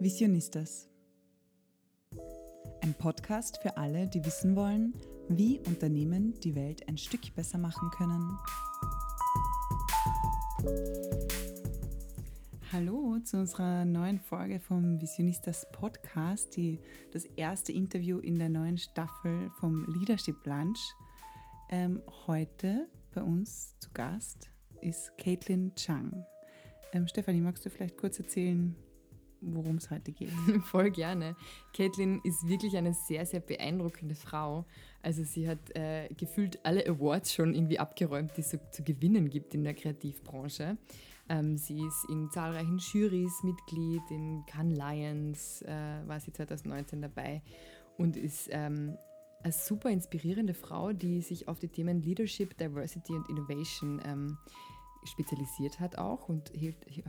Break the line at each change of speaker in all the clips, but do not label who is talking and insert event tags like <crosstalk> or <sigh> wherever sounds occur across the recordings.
Visionistas. Ein Podcast für alle, die wissen wollen, wie Unternehmen die Welt ein Stück besser machen können. Hallo zu unserer neuen Folge vom Visionistas Podcast, die, das erste Interview in der neuen Staffel vom Leadership Lunch. Ähm, heute bei uns zu Gast ist Caitlin Chang. Ähm, Stefanie, magst du vielleicht kurz erzählen, worum es heute geht? <laughs>
Voll gerne. Caitlin ist wirklich eine sehr, sehr beeindruckende Frau. Also sie hat äh, gefühlt alle Awards schon irgendwie abgeräumt, die es so zu gewinnen gibt in der Kreativbranche. Ähm, sie ist in zahlreichen Jurys Mitglied, in Cannes Lions äh, war sie 2019 dabei und ist ähm, eine super inspirierende Frau, die sich auf die Themen Leadership, Diversity und Innovation ähm, spezialisiert hat auch und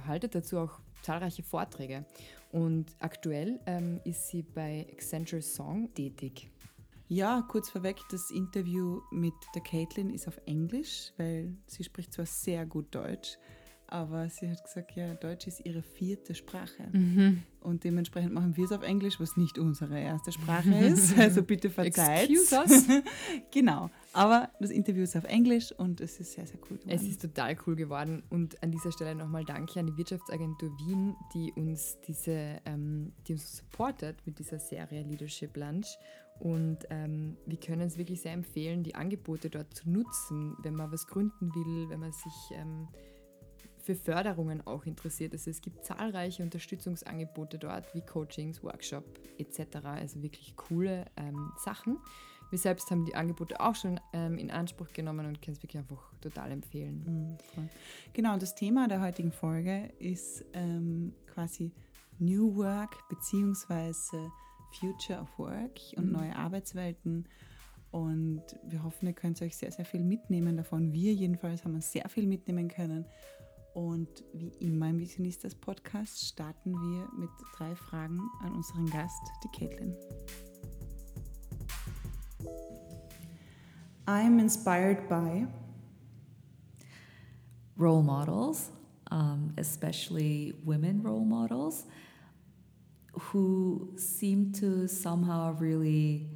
haltet dazu auch zahlreiche Vorträge. Und aktuell ähm, ist sie bei Accenture Song tätig.
Ja, kurz vorweg, das Interview mit der Caitlin ist auf Englisch, weil sie spricht zwar sehr gut Deutsch, aber sie hat gesagt, ja, Deutsch ist ihre vierte Sprache. Mhm. Und dementsprechend machen wir es auf Englisch, was nicht unsere erste Sprache <laughs> ist. Also bitte verzeiht. Excuse us. <laughs> genau. Aber das Interview ist auf Englisch und es ist sehr, sehr cool
geworden. Es ist total cool geworden. Und an dieser Stelle nochmal Danke an die Wirtschaftsagentur Wien, die uns diese, ähm, die uns supportet mit dieser Serie Leadership Lunch. Und ähm, wir können es wirklich sehr empfehlen, die Angebote dort zu nutzen, wenn man was gründen will, wenn man sich ähm, für Förderungen auch interessiert ist. Es gibt zahlreiche Unterstützungsangebote dort, wie Coachings, Workshop etc. Also wirklich coole ähm, Sachen. Wir selbst haben die Angebote auch schon ähm, in Anspruch genommen und können es wirklich einfach total empfehlen.
Mhm, genau, das Thema der heutigen Folge ist ähm, quasi New Work bzw. Future of Work und mhm. neue Arbeitswelten. Und wir hoffen, ihr könnt euch sehr, sehr viel mitnehmen davon. Wir jedenfalls haben uns sehr viel mitnehmen können. Und wie immer im Visionistas Podcast starten wir mit drei Fragen an unseren Gast, die Caitlin. I'm inspired by
role models, um, especially women role models, who seem to somehow really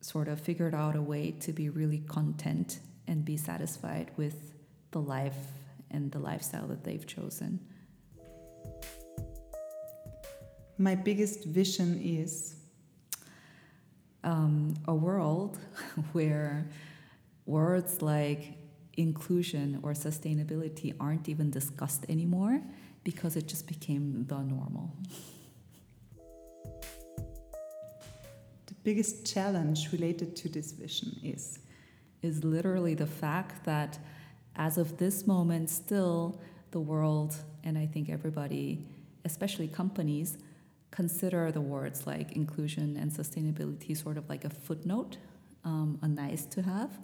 sort of figured out a way to be really content and be satisfied with the life and the lifestyle that they've chosen.
My biggest vision is
um, a world <laughs> where words like inclusion or sustainability aren't even discussed anymore because it just became the normal.
The biggest challenge related to this vision is
is literally the fact that as of this moment, still the world, and I think everybody, especially companies, consider the words like inclusion and sustainability sort of like a footnote, um, a nice to have,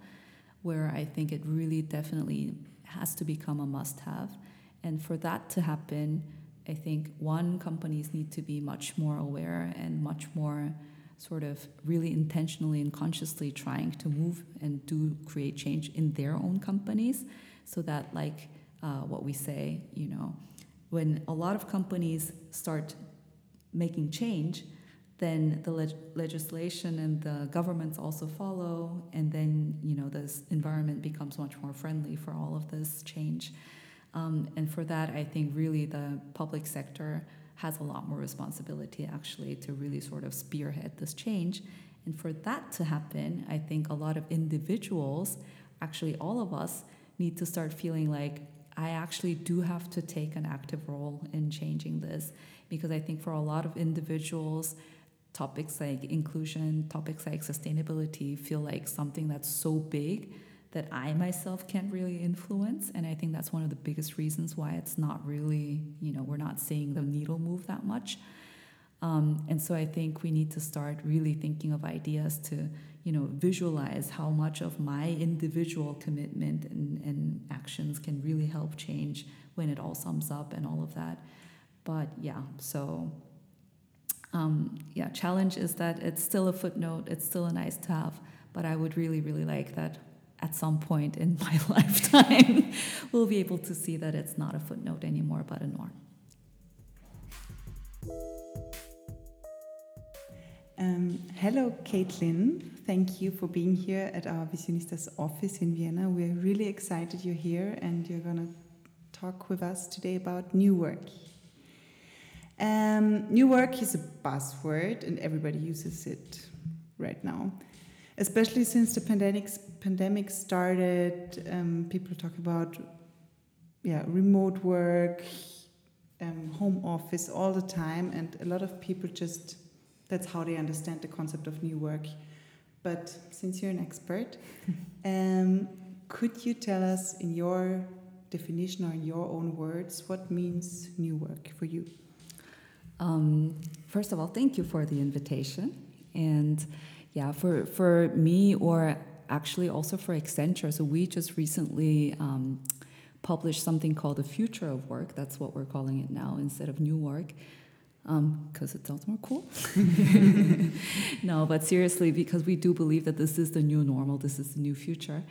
where I think it really definitely has to become a must have. And for that to happen, I think one, companies need to be much more aware and much more sort of really intentionally and consciously trying to move and do create change in their own companies so that like uh, what we say you know when a lot of companies start making change then the leg legislation and the governments also follow and then you know this environment becomes much more friendly for all of this change um, and for that i think really the public sector has a lot more responsibility actually to really sort of spearhead this change. And for that to happen, I think a lot of individuals, actually all of us, need to start feeling like I actually do have to take an active role in changing this. Because I think for a lot of individuals, topics like inclusion, topics like sustainability feel like something that's so big that I myself can't really influence. And I think that's one of the biggest reasons why it's not really, you know, we're not seeing the needle move that much. Um, and so I think we need to start really thinking of ideas to, you know, visualize how much of my individual commitment and, and actions can really help change when it all sums up and all of that. But yeah, so um, yeah, challenge is that it's still a footnote, it's still a nice to have, but I would really, really like that at some point in <laughs> my lifetime, <laughs> we'll be able to see that it's not a footnote anymore, but a norm.
Um, hello, Caitlin. Thank you for being here at our Visionistas office in Vienna. We're really excited you're here and you're going to talk with us today about new work. Um, new work is a buzzword and everybody uses it right now. Especially since the pandemic, pandemic started, um, people talk about yeah, remote work, um, home office all the time, and a lot of people just that's how they understand the concept of new work. But since you're an expert, <laughs> um, could you tell us in your definition or in your own words what means new work for you?
Um, first of all, thank you for the invitation. And yeah, for, for me, or actually also for Accenture, so we just recently um, published something called the future of work. That's what we're calling it now instead of new work because um, it sounds more cool. <laughs> no, but seriously, because we do believe that this is the new normal, this is the new future.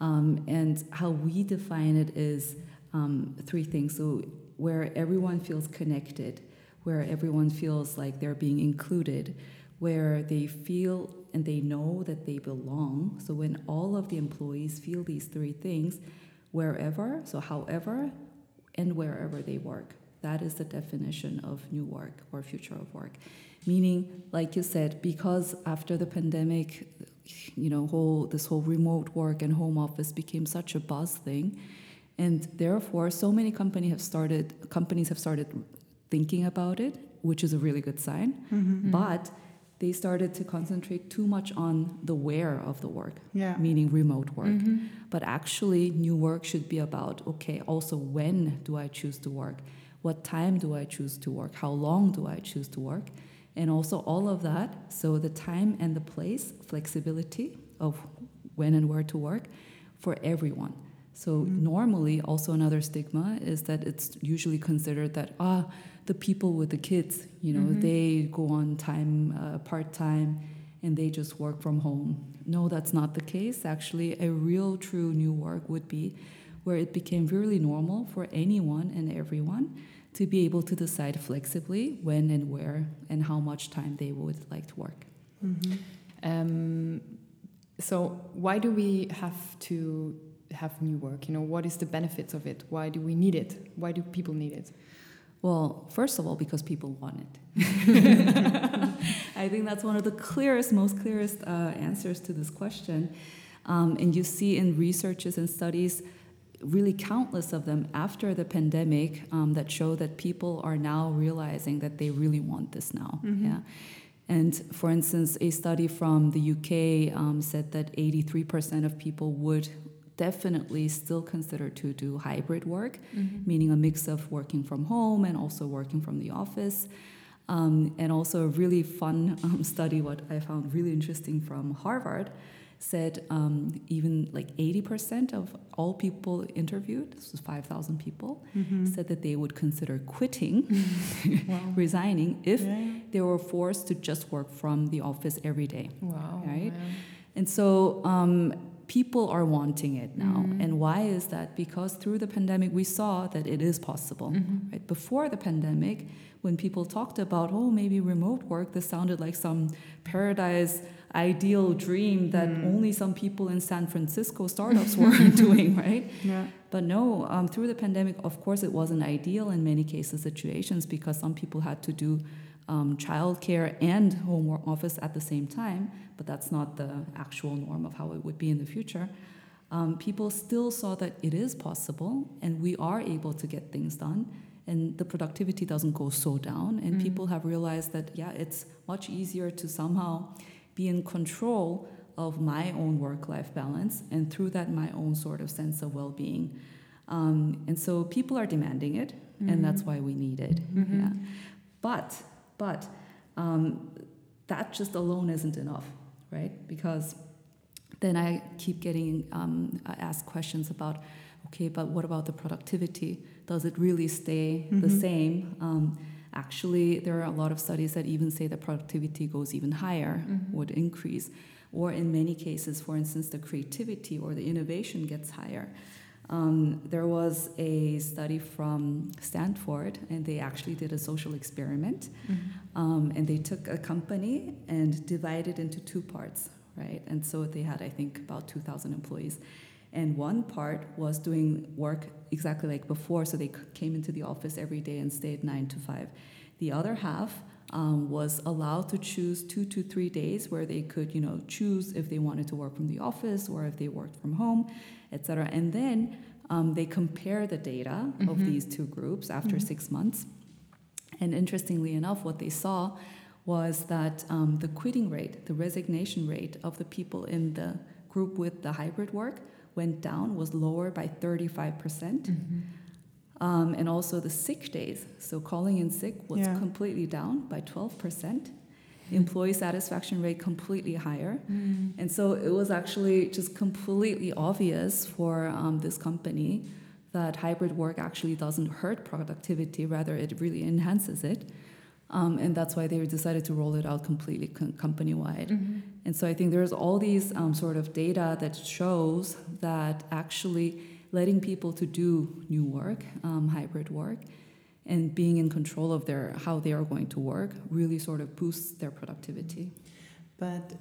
Um, and how we define it is um, three things. So, where everyone feels connected, where everyone feels like they're being included, where they feel and they know that they belong. So, when all of the employees feel these three things, wherever, so however, and wherever they work. That is the definition of new work or future of work. Meaning, like you said, because after the pandemic, you know, whole this whole remote work and home office became such a buzz thing, and therefore, so many company have started companies have started thinking about it, which is a really good sign. Mm-hmm. But they started to concentrate too much on the where of the work, yeah. meaning remote work. Mm-hmm. But actually, new work should be about okay, also when do I choose to work? what time do I choose to work, how long do I choose to work, and also all of that. So the time and the place, flexibility of when and where to work for everyone. So mm-hmm. normally, also another stigma is that it's usually considered that ah, the people with the kids, you know, mm-hmm. they go on time uh, part time and they just work from home. No, that's not the case. Actually, a real true new work would be where it became really normal for anyone and everyone to be able to decide flexibly when and where and how much time they would like to work.
Mm-hmm. Um, so, why do we have to have new work? You know, what is the benefits of it? Why do we need it? Why do people need it?
Well, first of all, because people want it. <laughs> I think that's one of the clearest, most clearest uh, answers to this question. Um, and you see in researches and studies really countless of them after the pandemic um, that show that people are now realizing that they really want this now. Mm-hmm. Yeah. And for instance, a study from the UK um, said that 83% of people would definitely still consider to do hybrid work, mm-hmm. meaning a mix of working from home and also working from the office. Um, and also a really fun <laughs> um, study, what I found really interesting from Harvard, said um, even like 80% of all people interviewed, this was 5,000 people, mm-hmm. said that they would consider quitting, <laughs> wow. <laughs> resigning, if yeah. they were forced to just work from the office every day.
Wow.
Right? And so um, people are wanting it now. Mm-hmm. And why is that? Because through the pandemic, we saw that it is possible. Mm-hmm. Right? Before the pandemic, when people talked about, oh, maybe remote work, this sounded like some paradise ideal dream that mm. only some people in San Francisco startups were <laughs> doing, right? Yeah. But no, um, through the pandemic, of course, it wasn't ideal in many cases situations because some people had to do um, childcare and home office at the same time, but that's not the actual norm of how it would be in the future. Um, people still saw that it is possible and we are able to get things done and the productivity doesn't go so down and mm. people have realized that yeah it's much easier to somehow be in control of my own work life balance and through that my own sort of sense of well being. Um, and so people are demanding it, mm-hmm. and that's why we need it. Mm-hmm. Yeah. But, but um, that just alone isn't enough, right? Because then I keep getting um, asked questions about okay, but what about the productivity? Does it really stay mm-hmm. the same? Um, Actually, there are a lot of studies that even say that productivity goes even higher, mm-hmm. would increase. Or in many cases, for instance, the creativity or the innovation gets higher. Um, there was a study from Stanford, and they actually did a social experiment.
Mm-hmm.
Um, and they took a company and divided it into two parts, right? And so they had, I think, about 2,000 employees. And one part was doing work exactly like before, so they came into the office every day and stayed nine to five. The other half um, was allowed to choose two to three days where they could, you know, choose if they wanted to work from the office or if they worked from home, et cetera. And then um, they compare the data of
Mhm.
these two groups after
Mhm.
six months. And interestingly enough, what they saw was that um, the quitting rate, the resignation rate of the people in the group with the hybrid work went down, was lower by 35%. percent
Mhm.
Um, and also the sick days, so calling in sick was
Yeah.
completely down by 12%. Employee satisfaction rate completely higher.
Mm.
And so it was actually just completely obvious for um, this company that hybrid work actually doesn't hurt productivity, rather, it really enhances it. Um, and that's why they decided to roll it out completely com- company wide.
Mhm.
And so I think there's all these um, sort of data that shows that actually letting people to do new work, um, hybrid work, and being in control of their how they are going to work really sort of boosts their productivity.
But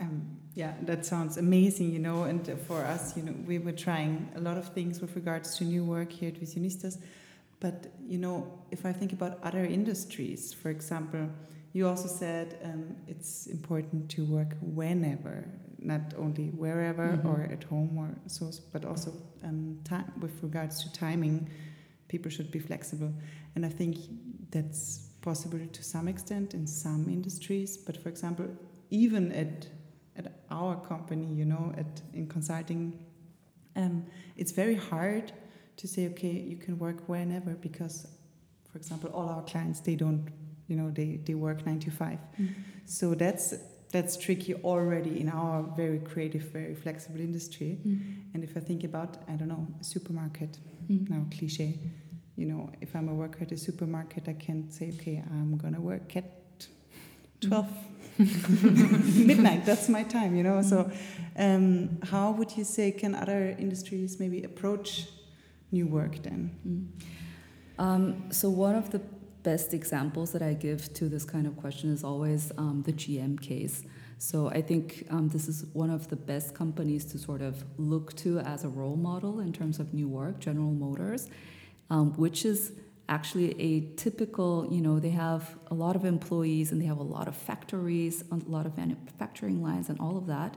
um, yeah, that sounds amazing, you know. And for us, you know, we were trying a lot of things with regards to new work here at Visionistas. But you know, if I think about other industries, for example, you also said um, it's important to work whenever, not only wherever
Mhm.
or at home or so, but also um, time with regards to timing. People should be flexible, and I think that's possible to some extent in some industries. But for example, even at at our company, you know, at in consulting, um, it's very hard to say, okay, you can work whenever because, for example, all our clients they don't, you know, they they work nine to five. So that's that's tricky already in our very creative, very flexible industry. And if I think about, I don't know, a supermarket,
Mhm.
now cliche, you know, if I'm a worker at a supermarket, I can't say, okay, I'm gonna work at 12 <laughs> midnight. That's my time, you know. So, um, how would you say can other industries maybe approach new work then?
Mm. Um, so one of the best examples that I give to this kind of question is always um, the GM case. So I think um, this is one of the best companies to sort of look to as a role model in terms of new work, General Motors, um, which is actually a typical, you know, they have a lot of employees and they have a lot of factories, a lot of manufacturing lines and all of that.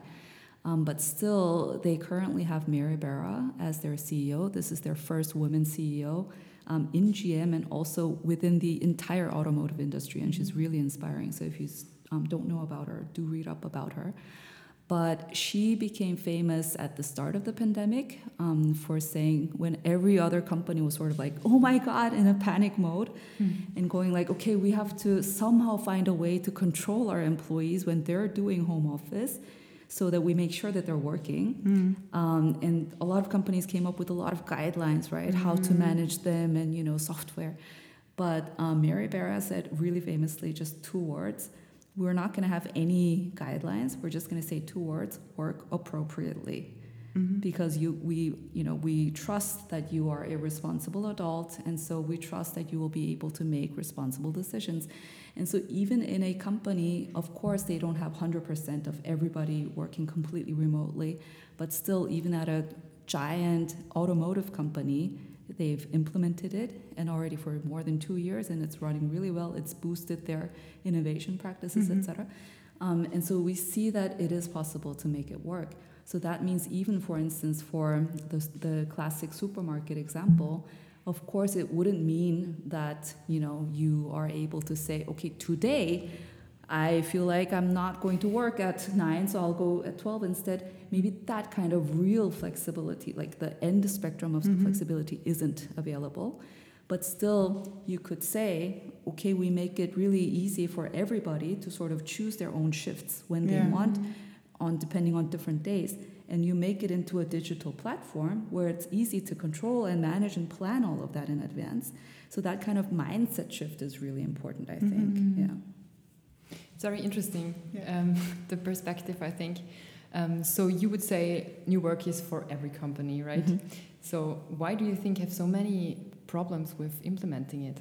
Um, but still, they currently have Mary Barra as their CEO. This is their first woman CEO um, in GM and also within the entire automotive industry. And she's really inspiring. So if you um, don't know about her, do read up about her. But she became famous at the start of the pandemic um, for saying when every other company was sort of like, oh my God, in a panic mode, and going like, okay, we have to somehow find a way to control our employees when they're doing home office so that we make sure that they're working. Um, and a lot of companies came up with a lot of guidelines, right? How to manage them and, you know, software. But um, Mary Barra said really famously just two words. We're not going to have any guidelines. We're just going to say two words: work appropriately, because you we you know we trust that you are a responsible adult, and so we trust that you will be able to make responsible decisions. And so even in a company, of course, they don't have hundred percent of everybody working completely remotely, but still, even at a giant automotive company, they've implemented it and already for more than two years and it's running really well it's boosted their innovation practices
Mhm.
etc um, and so we see that it is possible to make it work so that means even for instance for the, the classic supermarket example of course it wouldn't mean that you know you are able to say okay today I feel like I'm not going to work at nine, so I'll go at 12 instead. Maybe that kind of real flexibility, like the end spectrum of
Mhm.
flexibility, isn't available. But still, you could say, okay, we make it really easy for everybody to sort of choose their own shifts when they
Yeah.
want, on depending on different days. And you make it into a digital platform where it's easy to control and manage and plan all of that in advance. So that kind of mindset shift is really important, I think.
Mhm.
Yeah.
It's very interesting,
Yeah.
um, <laughs> the perspective, I think. Um, so you would say new work is for every company, right?
Mhm.
So why do you think have so many problems with implementing it?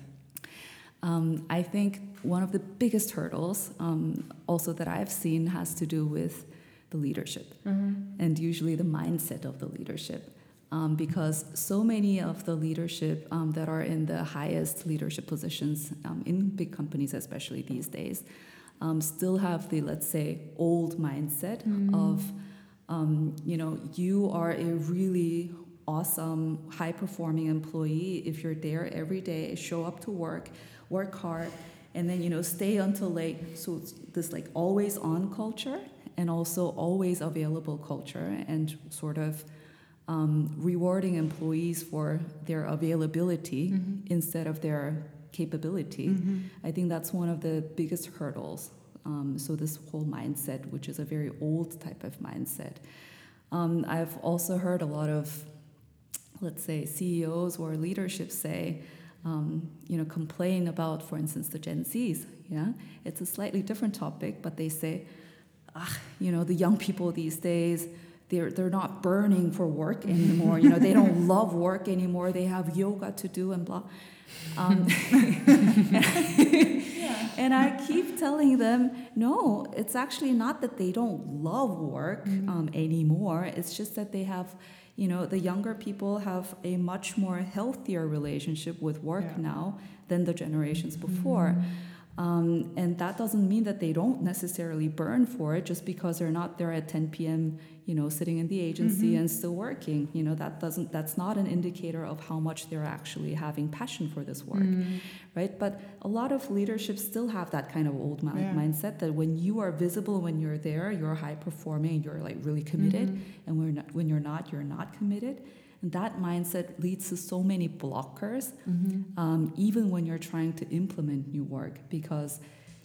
Um, I think one of the biggest hurdles, um, also that I've seen, has to do with the leadership mm-hmm. and usually the mindset of the leadership. Um, because so many of the leadership um, that are in the highest leadership positions um, in big companies, especially these days, um, still have the, let's say, old mindset mm-hmm. of, you know, you are a really awesome, high performing employee if you're there every day, show up to work work hard, and then you know stay until late. So this like always on culture and also always available culture and sort of um, rewarding employees for their availability mm-hmm. instead of their capability. Mm-hmm. I think that's one of the biggest hurdles. Um, so this whole mindset, which is a very old type of mindset. Um, I've also heard a lot of, let's say, CEOs or leadership say, um, you know, complain about, for instance, the Gen Zs. Yeah, it's a slightly different topic, but they say, ah, you know, the young people these days, they're they're not burning for work anymore. you know, they don't <laughs> love work anymore. They have yoga to do and blah. Um, <laughs> <laughs> and I keep telling them, no, it's actually not that they don't love work mm-hmm. um, anymore. It's just that they have you know the younger people have a much more healthier relationship with work yeah. now than the generations before mm-hmm. Um, and that doesn't mean that they don't necessarily burn for it just because they're not there at 10 p.m you know sitting in the agency mm-hmm. and still working you know that doesn't that's not an indicator of how much they're actually having passion for this work mm. right but a lot of leadership still have that kind of old yeah. mindset that when you are visible when you're there you're high performing you're like really committed mm-hmm. and when, not, when you're not you're not committed and that mindset leads to so many blockers mm-hmm. um, even when you're trying to implement new work because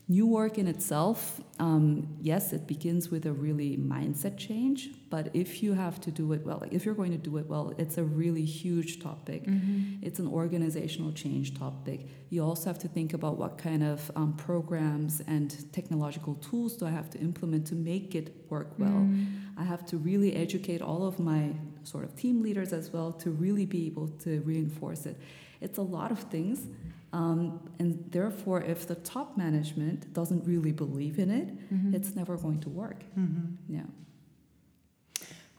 New work in itself, um, yes, it begins with a really mindset change, but if you have to do it well, like if you're going to do it well, it's a really huge topic. Mm-hmm. It's an organizational change topic. You also have to think about what kind of um, programs and technological tools do I have to implement to make it work well. Mm. I have to really educate all of my sort of team leaders as well to really be able to reinforce it. It's a lot of things um, and therefore, if the top management doesn't really believe in it, mm-hmm. it's never going to work. Mm-hmm. Yeah.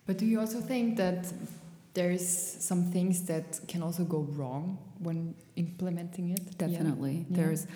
But do you also think that there's some things that can also go wrong when implementing it?
Definitely. Yeah. There's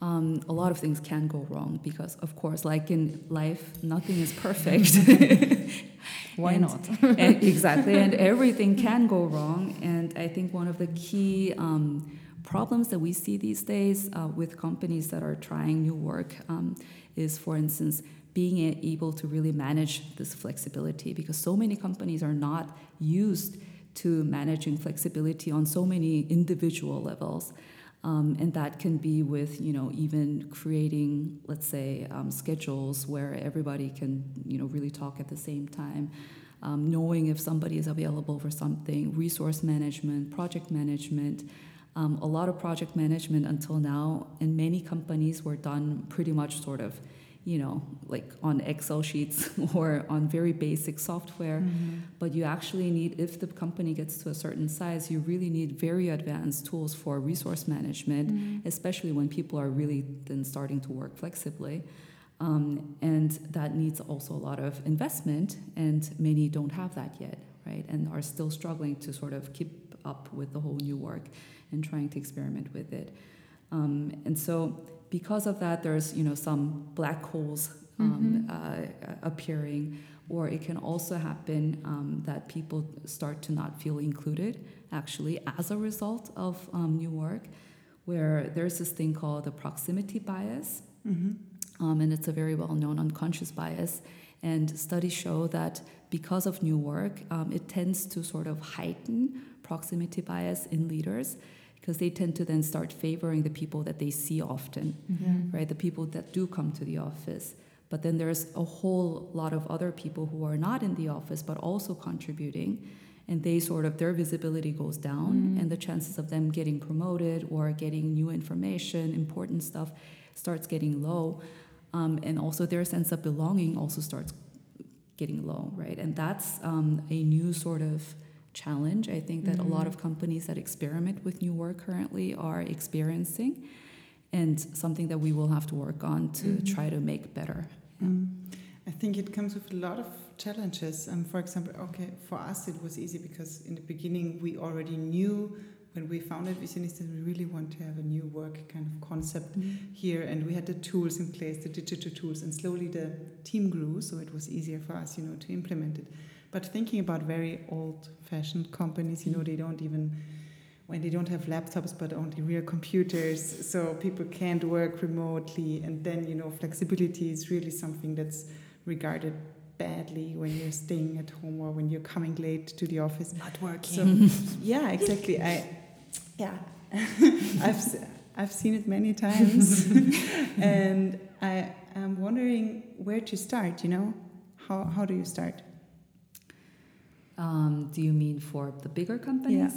um, a lot of things can go wrong because, of course, like in life, nothing is perfect. <laughs>
Why
and,
not? <laughs>
and <laughs> exactly. And everything can go wrong. And I think one of the key um, problems that we see these days uh, with companies that are trying new work um, is, for instance, being able to really manage this flexibility because so many companies are not used to managing flexibility on so many individual levels. Um, and that can be with you know even creating let's say um, schedules where everybody can you know really talk at the same time. Um, knowing if somebody is available for something resource management project management. Um, a lot of project management until now in many companies were done pretty much sort of, you know, like on Excel sheets <laughs> or on very basic software. Mm-hmm. But you actually need, if the company gets to a certain size, you really need very advanced tools for resource management, mm-hmm. especially when people are really then starting to work flexibly. Um, and that needs also a lot of investment, and many don't have that yet, right? And are still struggling to sort of keep up with the whole new work and trying to experiment with it. Um, and so, because of that, there's you know some black holes um, mm-hmm. uh, appearing, or it can also happen um, that people start to not feel included actually as a result of um, new work, where there's this thing called the proximity bias, mm-hmm. Um, and it's a very well-known unconscious bias. And studies show that because of new work, um, it tends to sort of heighten proximity bias in leaders because they tend to then start favoring the people that they see often, mm-hmm. right? The people that do come to the office. But then there's a whole lot of other people who are not in the office but also contributing. And they sort of, their visibility goes down, mm-hmm. and the chances of them getting promoted or getting new information, important stuff, starts getting low. Um, and also their sense of belonging also starts getting low, right? And that's um, a new sort of challenge I think that
Mm-hmm.
a lot of companies that experiment with new work currently are experiencing and something that we will have to work on to
Mm-hmm.
try to make better.
Mm. I think it comes with a lot of challenges. Um, for example, okay, for us it was easy because in the beginning we already knew when we founded Visionista we really want to have a new work kind of concept here, and we had the tools in place, the digital tools, and slowly the team grew, so it was easier for us, you know, to implement it. But thinking about very old-fashioned companies, you know, they don't even when they don't have laptops but only real computers so people can't work remotely. And then you know flexibility is really something that's regarded badly when you're staying at home or when you're coming late to the office.
Not working.
so yeah exactly. I yeah. <laughs> I've i've seen it many times. <laughs> And i am wondering where to start you know? How how do you start
Um, do you mean for the bigger companies?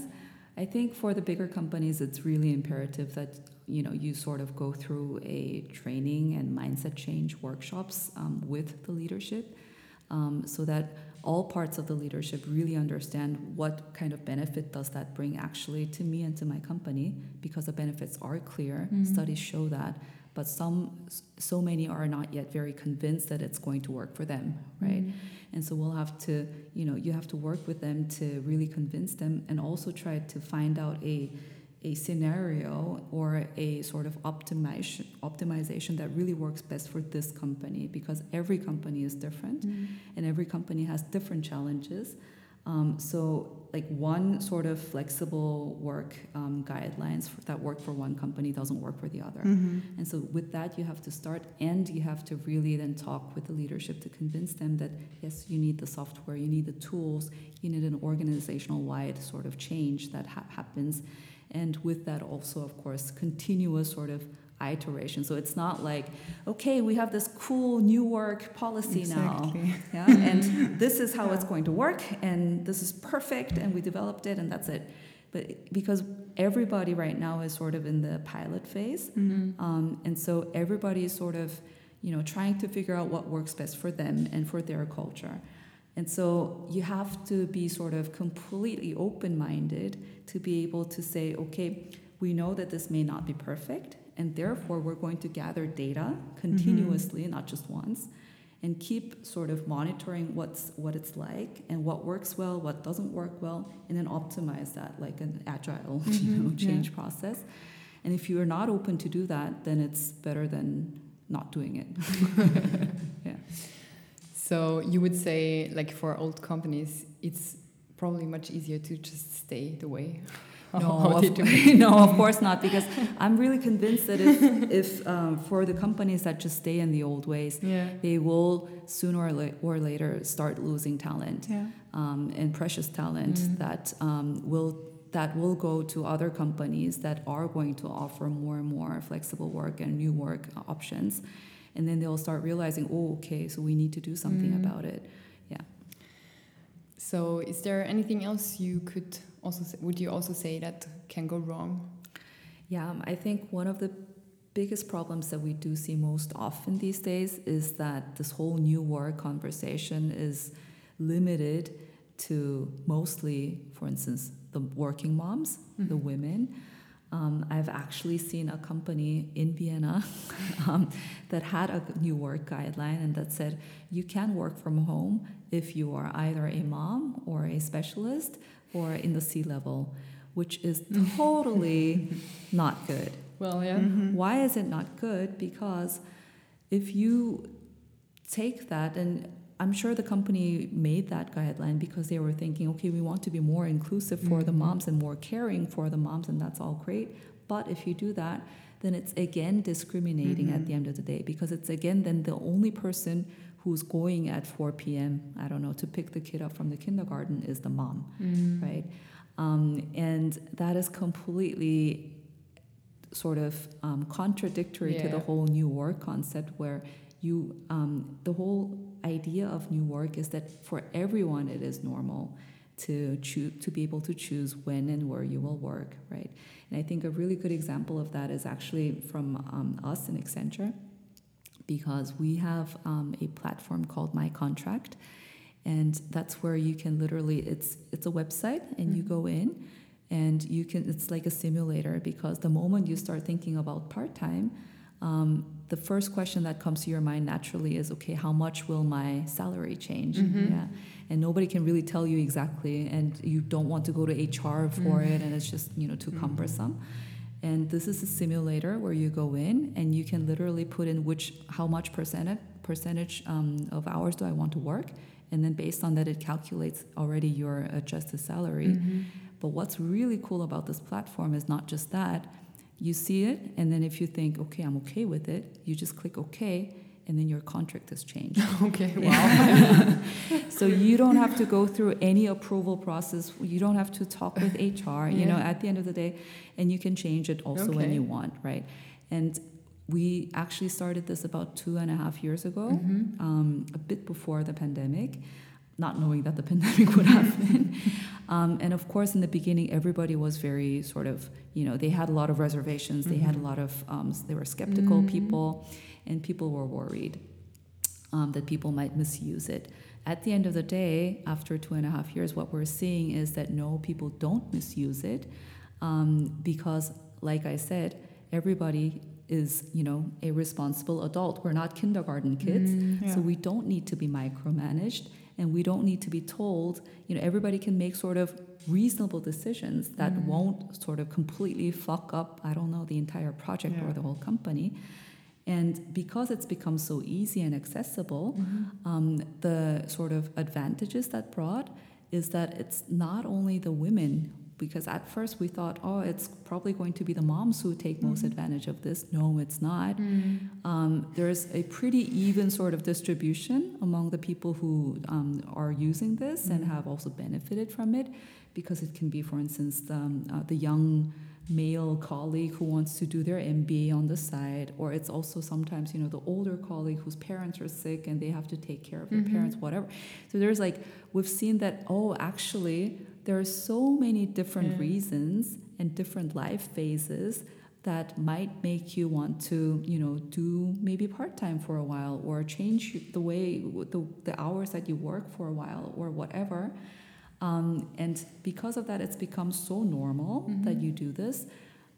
I think for the bigger companies, it's really imperative that you know you sort of go through a training and mindset change workshops um, with the leadership, um, so that all parts of the leadership really understand what kind of benefit does that bring actually to me and to my company because the benefits are clear. Studies show that but some so many are not yet very convinced that it's going to work for them right? Mm-hmm. And so we'll have to you know you have to work with them to really convince them and also try to find out a a scenario or a sort of optimization optimization that really works best for this company because every company is different mm-hmm. and every company has different challenges um, so like one sort of flexible work um, guidelines for, that work for one company doesn't work for the other
Mm-hmm.
and so with that you have to start and you have to really then talk with the leadership to convince them that yes you need the software you need the tools you need an organizational wide sort of change that ha- happens and with that also of course continuous sort of iteration. So it's not like okay we have this cool new work policy now. Yeah <laughs> and this is how it's going to work and this is perfect and we developed it and that's it. But because everybody right now is sort of in the pilot phase
Mm-hmm.
um, and so everybody is sort of you know trying to figure out what works best for them and for their culture. And so you have to be sort of completely open-minded to be able to say okay we know that this may not be perfect and therefore we're going to gather data continuously not just once and keep sort of monitoring what's what it's like and what works well, what doesn't work well, and then optimize that like an agile <laughs> you know,
Mhm, yeah.
change process. And if you are not open to do that, then it's better than not doing it. <laughs> <laughs> yeah.
So you would say, like for old companies, it's probably much easier to just stay the way.
No, <laughs> of, <laughs> no, of course not, <laughs> because I'm really convinced that if, if um, for the companies that just stay in the old ways,
Yeah.
they will sooner or, la- or later start losing talent.
yeah
um, and precious talent
Mm.
that um, will that will go to other companies that are going to offer more and more flexible work and new work options and then they'll start realizing oh okay so we need to do something
Mm.
about it
So is there anything else you could also say, would you also say that can go wrong?
yeah um, i think one of the biggest problems that we do see most often these days is that this whole new work conversation is limited to mostly for instance the working moms the women Um, I've actually seen a company in Vienna <laughs> um, that had a new work guideline and that said you can work from home if you are either a mom or a specialist or in the C level, which is <laughs> totally not good.
Well, yeah.
Mm-hmm.
Why is it not good? Because if you take that, and I'm sure the company made that guideline because they were thinking, okay, we want to be more inclusive for the
Mhm.
moms and more caring for the moms, and that's all great. But if you do that, then it's again discriminating at
Mhm.
the end of the day because it's again then the only person who's going at 4 p.m. I don't know to pick the kid up from the kindergarten is the mom
Mm.
right? Um, and that is completely sort of um, contradictory to the whole new work concept, where you um, the whole idea of new work is that for everyone it is normal to choose to be able to choose when and where you will work, right? And I think a really good example of that is actually from um, us in Accenture, because we have um, a platform called My Contract, and that's where you can literally it's it's a website and mm-hmm. you go in and you can it's like a simulator because the moment you start thinking about part-time um, the first question that comes to your mind naturally is okay how much will my salary change mm-hmm. yeah and nobody can really tell you exactly and you don't want to go to hr for mm-hmm. it and it's just you know too mm-hmm. cumbersome and this is a simulator where you go in and you can literally put in which how much percentage percentage um, of hours do i want to work? And then based on that it calculates already your adjusted salary. Mm-hmm. but what's really cool about this platform is not just that. You see it and then if you think okay i'm okay with it you just click okay and then your contract has changed. <laughs>
Okay wow. <laughs>
So you don't have to go through any approval process. You don't have to talk with hr you know at the end of the day and you can change it also okay. when you want right? And we actually started this about two and a half years ago, mm-hmm. um, a bit before the pandemic, not knowing that the <laughs> pandemic would happen. um, and of course, in the beginning, everybody was very sort of, you know, they had a lot of reservations, mm-hmm. they had a mm-hmm. lot of, um, they were skeptical mm-hmm. people, and people were worried um, that people might misuse it. At the end of the day, after two and a half years, what we're seeing is that no, people don't misuse it um, because, like I said, everybody is you know a responsible adult we're not kindergarten kids mm, yeah. so we don't need to be micromanaged and we don't need to be told you know everybody can make sort of reasonable decisions that mm. won't sort of completely fuck up i don't know the entire project yeah. or the whole company and because it's become so easy and accessible mm-hmm. um, the sort of advantages that brought is that it's not only the women because at first we thought, oh, it's probably going to be the moms who take most mm-hmm. advantage of this. No, it's not. Mm-hmm. Um, there's a pretty even sort of distribution among the people who um, are using this mm-hmm. and have also benefited from it, because it can be, for instance, the, um, uh, the young male colleague who wants to do their MBA on the side, or it's also sometimes, you know, the older colleague whose parents are sick and they have to take care of their mm-hmm. parents, whatever. So there's like, we've seen that, oh, actually, there are so many different yeah. reasons and different life phases that might make you want to you know do maybe part-time for a while or change the way the, the hours that you work for a while or whatever um, and because of that it's become so normal mm-hmm. that you do this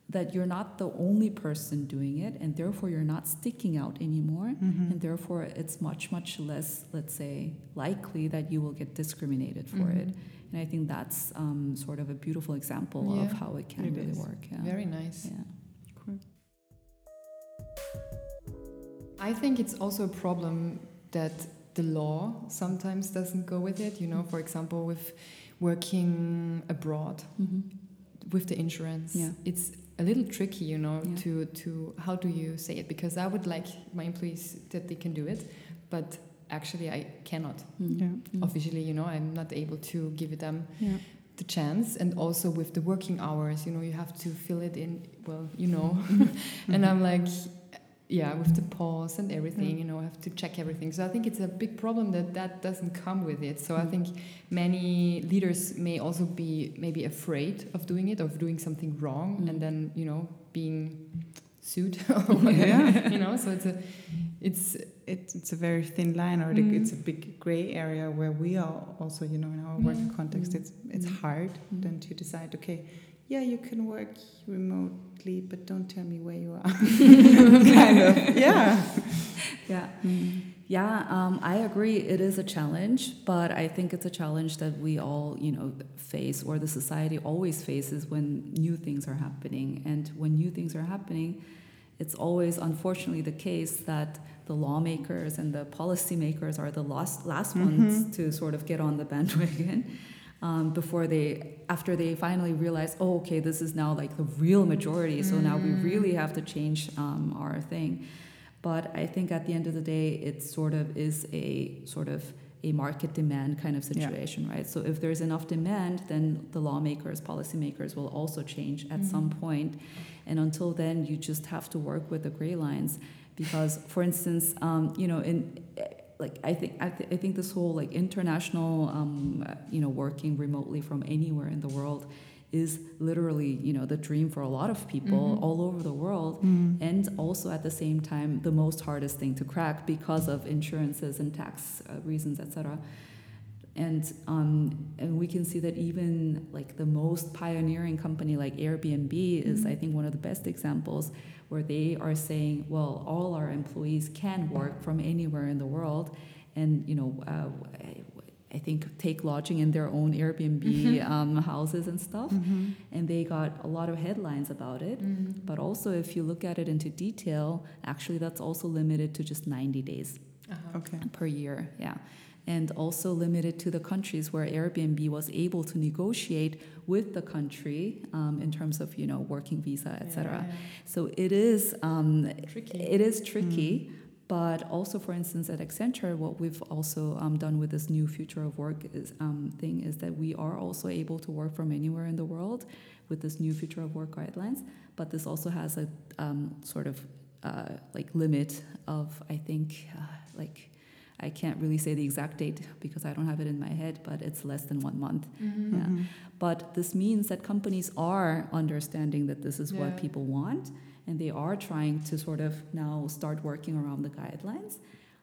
that you're not the only person doing it and therefore you're not sticking out anymore mm-hmm. and therefore it's much much less let's say likely that you will get discriminated for mm-hmm. it and I think that's um, sort of a beautiful example yeah, of how it can it really is. work.
Yeah. Very nice.
Yeah.
Cool. I think it's also a problem that the law sometimes doesn't go with it. You know, for example, with working abroad mm-hmm. with the insurance, yeah. it's a little tricky, you know, yeah. to to how do you say it? Because I would like my employees that they can do it, but actually I cannot.
Mm. Yeah. Mm.
Officially, you know, I'm not able to give them yeah. the chance. And also with the working hours, you know, you have to fill it in, well, you know. <laughs> and I'm like, yeah, with the pause and everything, you know, I have to check everything. So I think it's a big problem that that doesn't come with it. So I mm. think many leaders may also be maybe afraid of doing it, of doing something wrong, mm. and then, you know, being sued. <laughs> <laughs> yeah. you know, so it's a it's
it, it's a very thin line or mm. it's a big gray area where we are also you know in our work mm. context it's it's mm. hard mm. then to decide okay yeah you can work remotely but don't tell me where you are <laughs> kind of <laughs> yeah
yeah mm. yeah um, i agree it is a challenge but i think it's a challenge that we all you know face or the society always faces when new things are happening and when new things are happening it's always unfortunately the case that the lawmakers and the policymakers are the last last mm-hmm. ones to sort of get on the <laughs> bandwagon um, before they after they finally realize oh okay this is now like the real majority so mm. now we mm. really have to change um, our thing but i think at the end of the day it sort of is a sort of a market demand kind of situation yeah. right so if there's enough demand then the lawmakers policymakers will also change at mm-hmm. some point and until then you just have to work with the gray lines because for instance um, you know in like I think I, th- I think this whole like international um, you know working remotely from anywhere in the world is literally you know the dream for a lot of people mm-hmm. all over the world mm. and also at the same time the most hardest thing to crack because of insurances and tax uh, reasons etc and um, and we can see that even like the most pioneering company like Airbnb is
Mm-hmm.
I think one of the best examples where they are saying well all our employees can work from anywhere in the world and you know uh, I, I think take lodging in their own Airbnb um, houses and stuff
Mm-hmm.
and they got a lot of headlines about it
Mm-hmm.
but also if you look at it into detail actually that's also limited to just 90 days
Uh-huh.
Okay.
per year yeah and also limited to the countries where airbnb was able to negotiate with the country um, in terms of you know working visa etc so it is um,
Tricky.
it is tricky but also for instance at accenture what we've also um, done with this new future of work is, um, thing is that we are also able to work from anywhere in the world with this new future of work guidelines but this also has a um, sort of uh, like limit of i think uh, like I can't really say the exact date because I don't have it in my head, but it's less than one month.
Mm-hmm.
Yeah.
Mhm.
But this means that companies are understanding that this is
Yeah.
what people want, and they are trying to sort of now start working around the guidelines.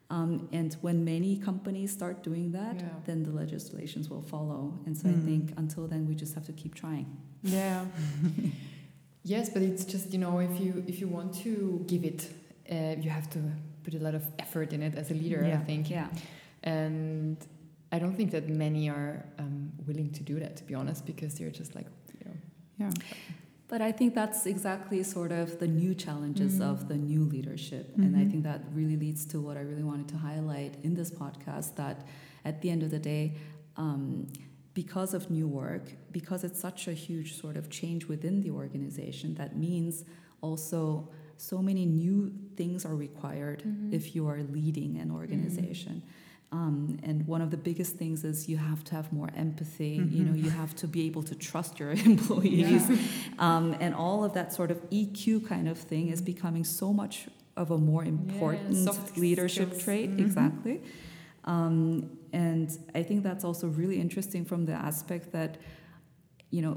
Um, and when many companies start doing that,
Yeah.
then the legislations will follow. And so I
Mm.
think until then, we just have to keep trying.
Yeah. <laughs> yes, but it's just you know if you if you want to give it, uh, you have to put a lot of effort in it as a leader.
Yeah.
I think.
Yeah.
And I don't think that many are um, willing to do that, to be honest, because they're just like, you know,
Yeah.
But I think that's exactly sort of the new challenges
Mhm.
of the new leadership. And I
Mhm.
think that really leads to what I really wanted to highlight in this podcast that at the end of the day, um, because of new work, because it's such a huge sort of change within the organization, that means also so many new things are required
Mhm.
if you are leading an organization. Um, and one of the biggest things is you have to have more empathy. You know,
Mhm.
you have to be able to trust your <laughs> employees, um, and all of that sort of EQ kind of thing is becoming so much of a more important
soft
leadership
skills.
trait.
Mhm.
Exactly. Um, and I think that's also really interesting from the aspect that, you know,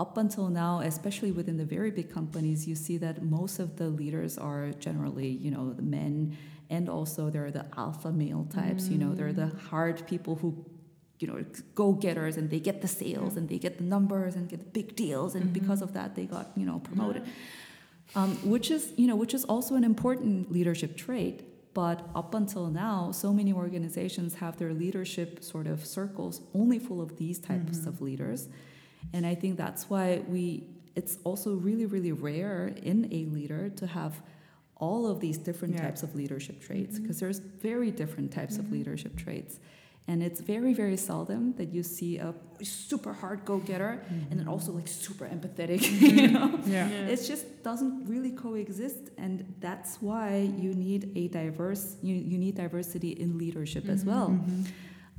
up until now, especially within the very big companies, you see that most of the leaders are generally, you know, the men, and also they're the alpha male types. You know, they're the mm. hard people who, you know, go getters, and they get the sales, and they get the numbers, and get the big deals, and mm-hmm. because of that, they got you know promoted. Mm-hmm. Um, which is, you know, which is also an important leadership trait. But up until now, so many organizations have their leadership sort of circles only full of these types mm-hmm. of leaders. And I think that's why we, it's also really, really rare in a leader to have all of these different
Yeah.
types of leadership traits mm-hmm. because there's very different types of mm-hmm. leadership traits. And it's very, very seldom that you see a super hard go getter and then also like super empathetic, <laughs> you mm-hmm. know?
Yeah.
It just doesn't really coexist, and that's why you need a diverse you, you need diversity in leadership as well.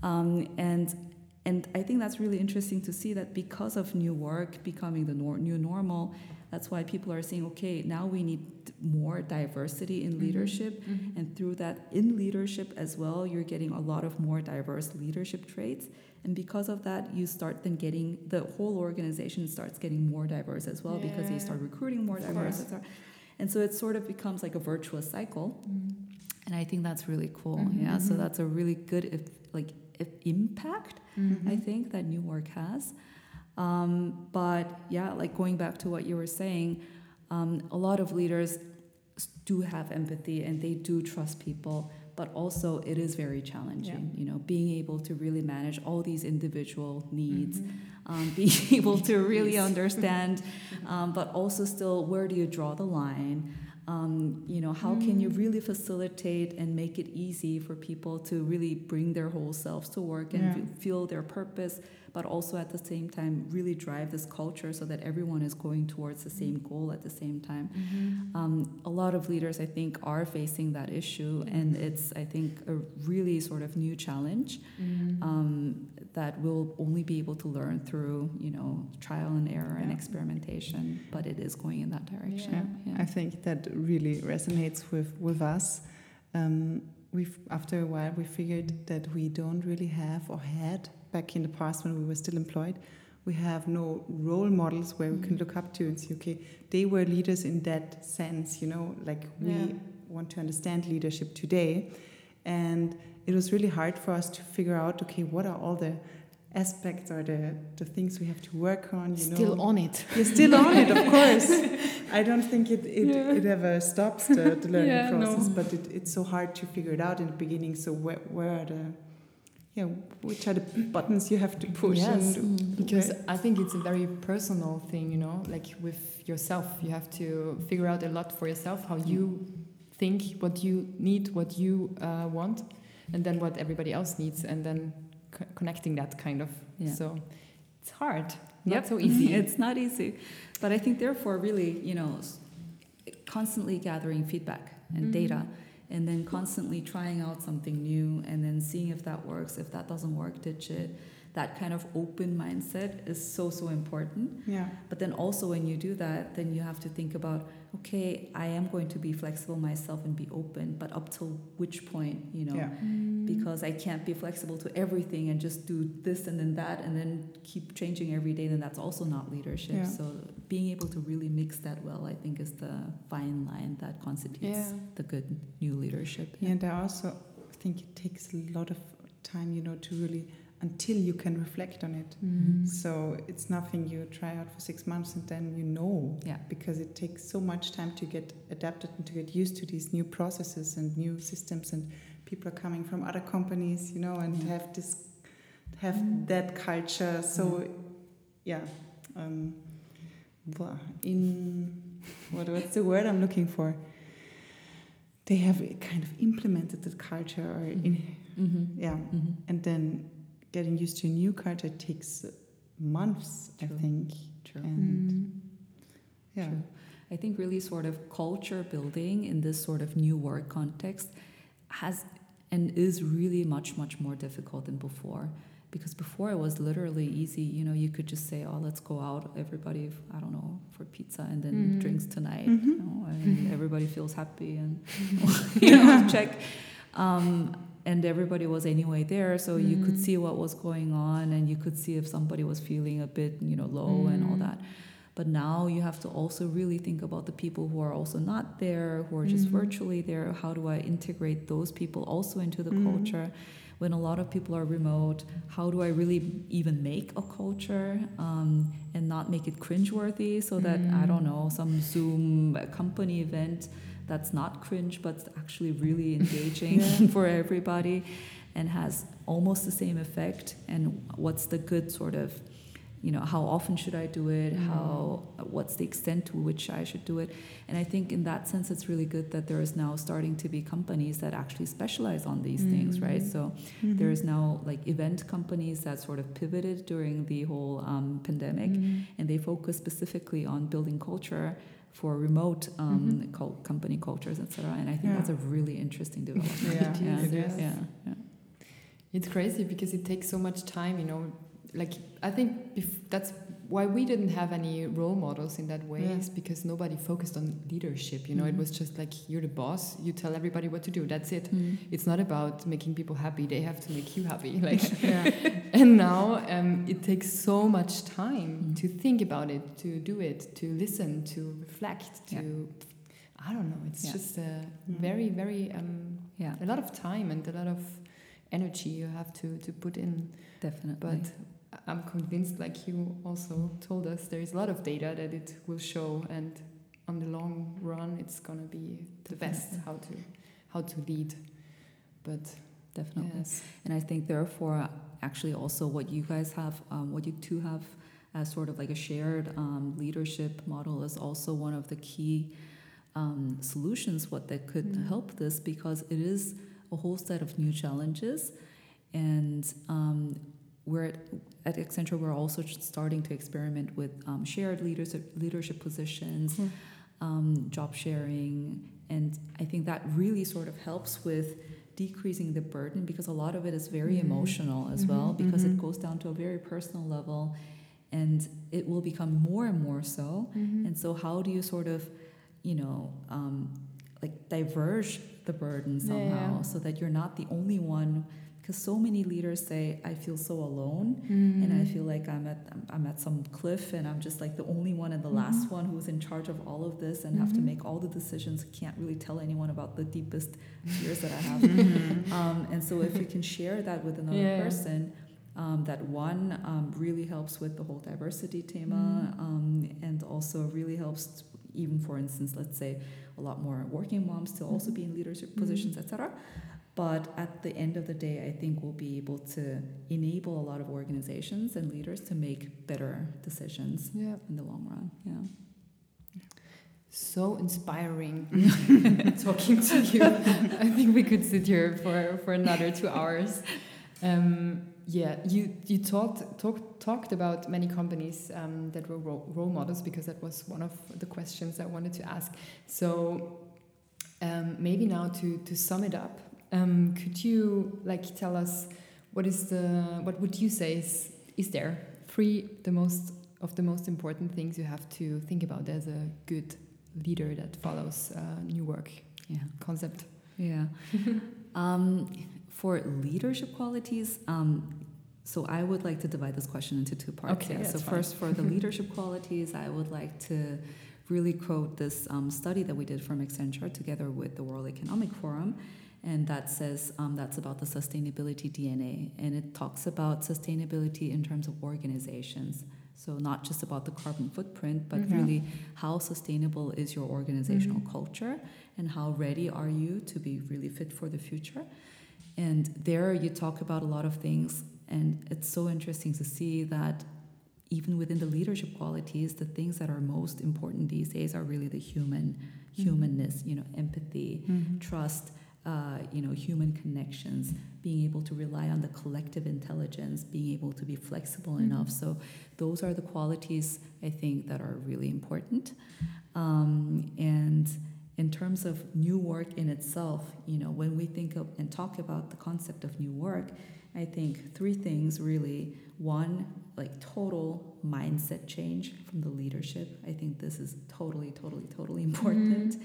Um, and and I think that's really interesting to see that because of new work becoming the nor- new normal, that's why people are saying, okay, now we need more diversity in leadership,
Mm-hmm.
and through that in leadership as well, you're getting a lot of more diverse leadership traits. And because of that, you start then getting the whole organization starts getting more diverse as well because they start recruiting more diverse. And so it sort of becomes like a virtuous cycle. And I think that's really cool.
Mhm,
Yeah. So
mhm.
that's a really good if, like impact
Mm-hmm.
I think that new work has. Um, but yeah, like going back to what you were saying, um, a lot of leaders do have empathy and they do trust people, but also it is very challenging. You know, being able to really manage all these individual needs,
Mm-hmm.
um, <laughs> being able to really understand, <laughs> um, but also still where do you draw the line? Um, you know, how can you
Mm.
really facilitate and make it easy for people to really bring their whole selves to work and
Yeah.
fe- feel their purpose, but also at the same time really drive this culture so that everyone is going towards the same goal at the same time.
Mm-hmm.
Um, a lot of leaders, I think, are facing that issue, and it's, I think, a really sort of new challenge
Mm-hmm.
um, that we'll only be able to learn through, you know, trial and error and experimentation. But it is going in that direction.
Yeah,
Yeah.
I think that really resonates with with us. Um, we've after a while we figured that we don't really have or had back in the past when we were still employed. We have no role models where we can
Mhm.
look up to and say, okay, they were leaders in that sense. You know, like we
Yeah.
want to understand leadership today, and it was really hard for us to figure out okay what are all the aspects or the, the things we have to work on you know
Still
know
on it.
you're still on it of <laughs> course i don't think it it,
Yeah.
it ever stops the, the learning
Yeah, no.
process but it, it's so hard to figure it out in the beginning so where, where are the yeah which are the buttons you have to push
Yes.
and
Because
where-
I think it's a very personal thing, you know, like with yourself. You have to figure out a lot for yourself how you think, what you need, what you uh, want, and then what everybody else needs, and then co- connecting that kind of.
Yeah.
So it's hard. Not
Yep.
so easy. <laughs>
it's not easy. But I think, therefore, really, you know, constantly gathering feedback and
Mhm.
data and then constantly trying out something new and then seeing if that works. If that doesn't work, ditch it. That kind of open mindset is so, so important.
yeah
But then also, when you do that, then you have to think about okay, I am going to be flexible myself and be open, but up till which point, you know?
yeah
Mm.
because I can't be flexible to everything and just do this and then that and then keep changing every day, then that's also not leadership.
Yeah.
So being able to really mix that well, I think, is the fine line that constitutes
Yeah.
the good new leadership.
Yeah, and I also think it takes a lot of time, you know, to really until you can reflect on it.
Mm.
So it's nothing you try out for six months and then you know.
Yeah.
Because it takes so much time to get adapted and to get used to these new processes and new systems and people are coming from other companies, you know, and
Yeah.
have this have
Mm.
that culture. So yeah. Um blah, in what what's the word I'm looking for? They have kind of implemented the culture or in
Mm-hmm.
yeah
Mm-hmm.
and then getting used to a new culture takes months
True.
i think
True.
and
Mm.
yeah
True. I think really sort of culture building in this sort of new work context has and is really much, much more difficult than before. Because before it was literally easy, you know, you could just say, oh, let's go out, everybody, I don't know, for pizza and then
Mhm.
drinks tonight,
Mhm.
you know, and everybody feels happy and, <laughs> you <laughs> know, check. Um, and everybody was anyway there, so you could
Mhm.
see what was going on and you could see if somebody was feeling a bit, you know, low and all
Mhm.
that. But now you have to also really think about the people who are also not there, who are just
Mhm.
virtually there. How do I integrate those people also into the
Mhm.
culture? When a lot of people are remote, how do I really even make a culture um, and not make it cringeworthy so that, I don't
Mm.
know, some Zoom company event that's not cringe but actually really <laughs> engaging
Yeah. <laughs>
for everybody and has almost the same effect? And what's the good sort of you know how often should i do it
Mm.
how what's the extent to which i should do it and i think in that sense it's really good that there is now starting to be companies that actually specialize on these things right
Mm.
so
Mhm.
there is now like event companies that sort of pivoted during the whole um, pandemic
Mm.
and they focus specifically on building culture for remote um,
Mhm.
cul- company cultures etc and i think
Yeah.
that's a really interesting <laughs> development
Yeah, it
yeah, yeah, yeah.
It's crazy because it takes so much time, you know. Like I think bef- that's why we didn't have any role models in that way
Yeah.
is because nobody focused on leadership. You know, it
Mhm.
was just like you're the boss, you tell everybody what to do. That's it.
Mm.
It's not about making people happy. They have to make you happy. <laughs> Like and now um, it takes so much time
Mm.
to think about it, to do it, to listen, to reflect, to
Yeah.
I don't know. It's
Yeah.
just a
Mm.
very, very um,
yeah
a lot of time and a lot of energy you have to to put in.
definitely
But I'm convinced, like you also told us, there is a lot of data that it will show, and on the long run, it's gonna be the best how to how to lead. But
definitely
yes,
And I think, therefore, actually, also what you guys have, um, what you two have as sort of like a shared um, leadership model is also one of the key um, solutions, what that could
Mm.
help this, because it is a whole set of new challenges. And um, we're at, at Accenture, we're also starting to experiment with um, shared leadership, leadership positions,
Hmm.
um, job sharing. And I think that really sort of helps with decreasing the burden because a lot of it is very
Mhm.
emotional as
Mhm,
well because
mhm.
it goes down to a very personal level and it will become more and more so
Mm-hmm.
and so how do you sort of you know um, like diverge the burden somehow
yeah.
so that you're not the only one because so many leaders say, I feel so alone
Mm.
and I feel like I'm at I'm at some cliff and I'm just like the only one and the last
Mhm.
one who's in charge of all of this and have to
Mhm.
make all the decisions. Can't really tell anyone about the deepest fears that I have. <laughs>
Mhm.
um, and so if you can share that with another
Yeah.
person, um, that one um, really helps with the whole diversity tema, um, and also really helps even for instance, let's say a lot more working moms to also be in leadership positions, etc. But at the end of the day, I think we'll be able to enable a lot of organizations and leaders to make better decisions
Yeah.
in the long run. Yeah.
So inspiring <laughs> <laughs> talking to you. I think we could sit here for, for another two hours. Um, yeah, you you talked talk, talked about many companies um, that were role, role models because that was one of the questions I wanted to ask. So um, maybe now to to sum it up, um, could you like tell us what is the what would you say is is there three the most of the most important things you have to think about as a good leader that follows uh, new work
Yeah.
concept.
Yeah. <laughs> um, for leadership qualities, um, so I would like to divide this question into two parts.
Okay,
yeah. So
fine.
first, for the <laughs> leadership qualities, I would like to really quote this um, study that we did from Accenture together with the World Economic Forum. And that says um, that's about the sustainability DNA. And it talks about sustainability in terms of organizations. So, not just about the carbon footprint, but
Mhm.
really how sustainable is your organizational
Mhm.
culture and how ready are you to be really fit for the future. And there you talk about a lot of things. And it's so interesting to see that even within the leadership qualities, the things that are most important these days are really the human, humanness, you know, empathy,
Mhm.
trust, uh, you know, human connections, being able to rely on the collective intelligence, being able to be flexible
Mhm.
enough. So those are the qualities I think that are really important. Um, and in terms of new work in itself, you know, when we think of and talk about the concept of new work, I think three things really. One, like total mindset change from the leadership. I think this is totally, totally, totally important.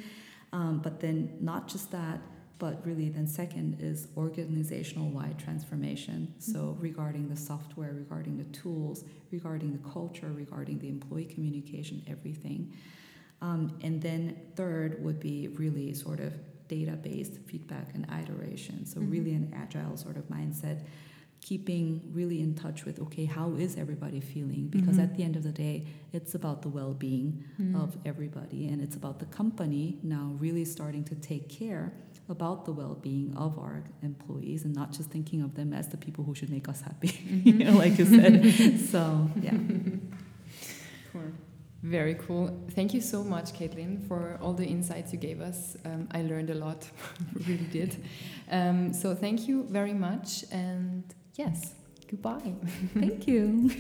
Um, but then not just that, but really then second is organizational wide transformation. So regarding the software, regarding the tools, regarding the culture, regarding the employee communication, everything. Um, and then third would be really sort of data-based feedback and iteration. So
Mhm.
really an agile sort of mindset, keeping really in touch with okay, how is everybody feeling? Because
Mhm.
at the end of the day, it's about the well-being
Mm.
of everybody and it's about the company now really starting to take care about the well-being of our employees and not just thinking of them as the people who should make us happy <laughs> you know like you said <laughs> so yeah cool.
Very cool. Thank you so much, Caitlin, for all the insights you gave us. Um, I learned a lot, <laughs> really did. Um, so thank you very much, and yes, goodbye.
thank you